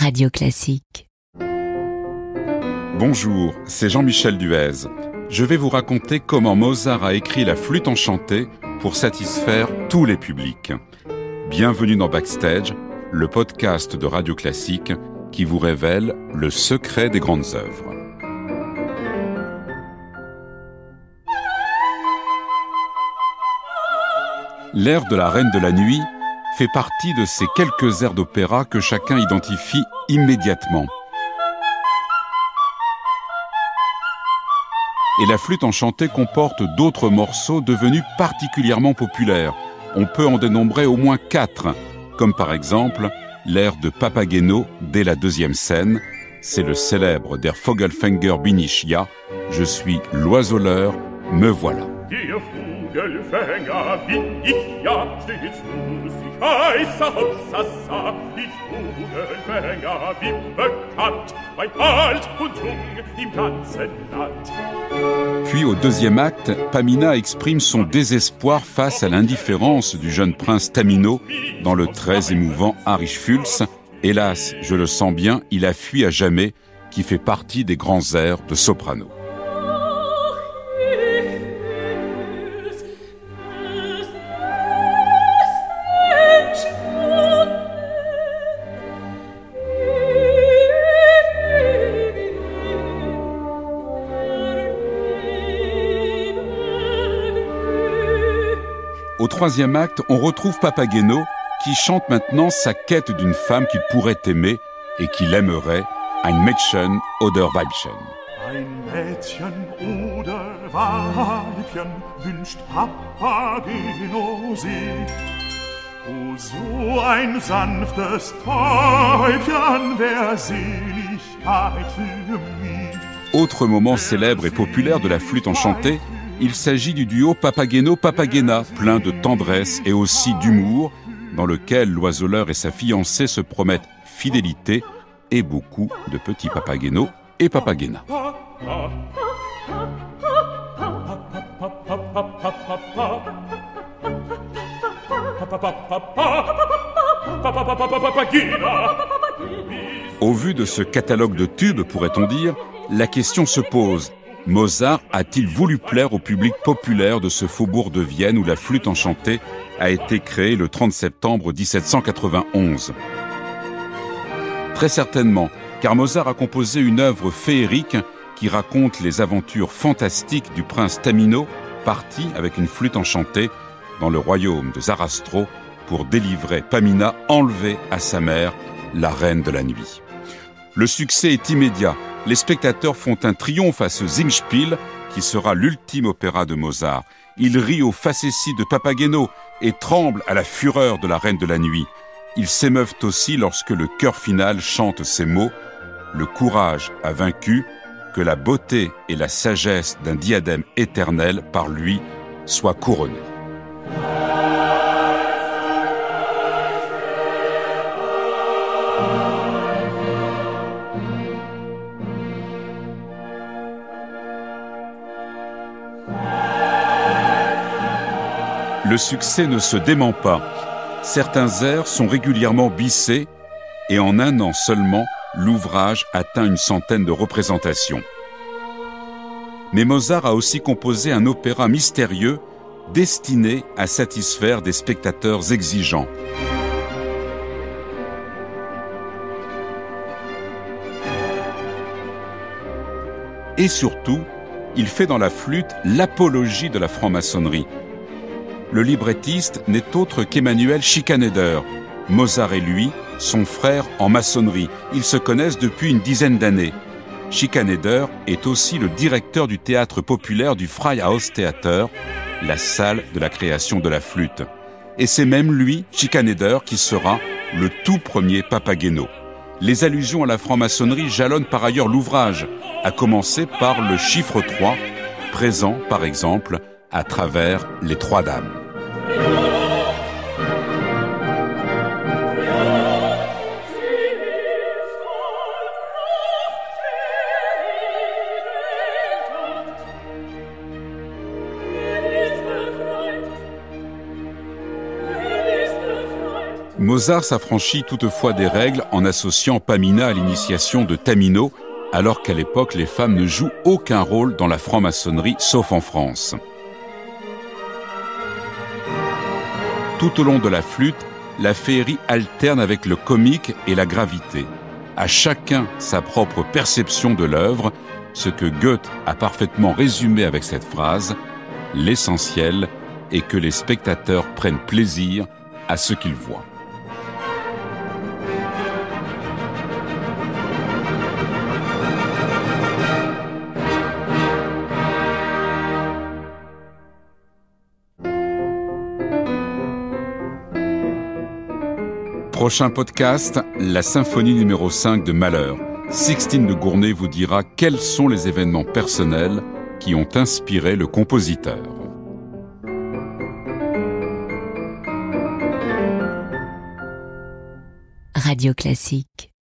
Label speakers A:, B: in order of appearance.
A: Radio Classique.
B: Bonjour, c'est Jean-Michel Duez. Je vais vous raconter comment Mozart a écrit la flûte enchantée pour satisfaire tous les publics. Bienvenue dans Backstage, le podcast de Radio Classique qui vous révèle le secret des grandes œuvres. L'air de la Reine de la Nuit fait partie de ces quelques airs d'opéra que chacun identifie immédiatement. Et la flûte enchantée comporte d'autres morceaux devenus particulièrement populaires. On peut en dénombrer au moins quatre, comme par exemple l'air de Papageno dès la deuxième scène. C'est le célèbre Der Vogelfänger bin ich ja. Je suis l'oiseleur, me voilà. Puis au deuxième acte, Pamina exprime son désespoir face à l'indifférence du jeune prince Tamino dans le très émouvant Fülz. Hélas, je le sens bien, il a fui à jamais, qui fait partie des grands airs de soprano. Au troisième acte, on retrouve Papageno qui chante maintenant sa quête d'une femme qu'il pourrait aimer et qu'il aimerait, ein Mädchen oder Weibchen. Ein Mädchen oder Weibchen wünscht Papageno sich. Oh, so ein sanftes Täubchen wär Seligkeit für mich. Autre moment célèbre et populaire de la flûte enchantée, il s'agit du duo Papageno-Papagena, plein de tendresse et aussi d'humour, dans lequel l'oiseleur et sa fiancée se promettent fidélité et beaucoup de petits Papageno et Papagena. Au vu de ce catalogue de tubes, pourrait-on dire, la question se pose Mozart a-t-il voulu plaire au public populaire de ce faubourg de Vienne où la flûte enchantée a été créée le 30 septembre 1791 Très certainement, car Mozart a composé une œuvre féerique qui raconte les aventures fantastiques du prince Tamino, parti avec une flûte enchantée dans le royaume de Zarastro pour délivrer Pamina enlevée à sa mère, la reine de la nuit. Le succès est immédiat les spectateurs font un triomphe à ce Singspiel, qui sera l'ultime opéra de Mozart. Ils rient aux facéties de Papageno et tremblent à la fureur de la Reine de la Nuit. Ils s'émeuvent aussi lorsque le chœur final chante ces mots Le courage a vaincu, que la beauté et la sagesse d'un diadème éternel par lui soient couronnées. Le succès ne se dément pas. Certains airs sont régulièrement bissés et en un an seulement, l'ouvrage atteint une centaine de représentations. Mais Mozart a aussi composé un opéra mystérieux destiné à satisfaire des spectateurs exigeants. Et surtout, il fait dans la flûte l'apologie de la franc-maçonnerie, le librettiste n'est autre qu'Emmanuel Schikaneder. Mozart et lui sont frères en maçonnerie. Ils se connaissent depuis une dizaine d'années. Schikaneder est aussi le directeur du théâtre populaire du Freihaus Theater, la salle de la création de la flûte. Et c'est même lui, Schikaneder, qui sera le tout premier Papageno. Les allusions à la franc-maçonnerie jalonnent par ailleurs l'ouvrage, à commencer par le chiffre 3, présent par exemple à travers les trois dames. Mozart s'affranchit toutefois des règles en associant Pamina à l'initiation de Tamino, alors qu'à l'époque les femmes ne jouent aucun rôle dans la franc-maçonnerie, sauf en France. Tout au long de la flûte, la féerie alterne avec le comique et la gravité. À chacun sa propre perception de l'œuvre, ce que Goethe a parfaitement résumé avec cette phrase L'essentiel est que les spectateurs prennent plaisir à ce qu'ils voient. Prochain podcast, la symphonie numéro 5 de Malheur. Sixtine de Gournay vous dira quels sont les événements personnels qui ont inspiré le compositeur.
A: Radio Classique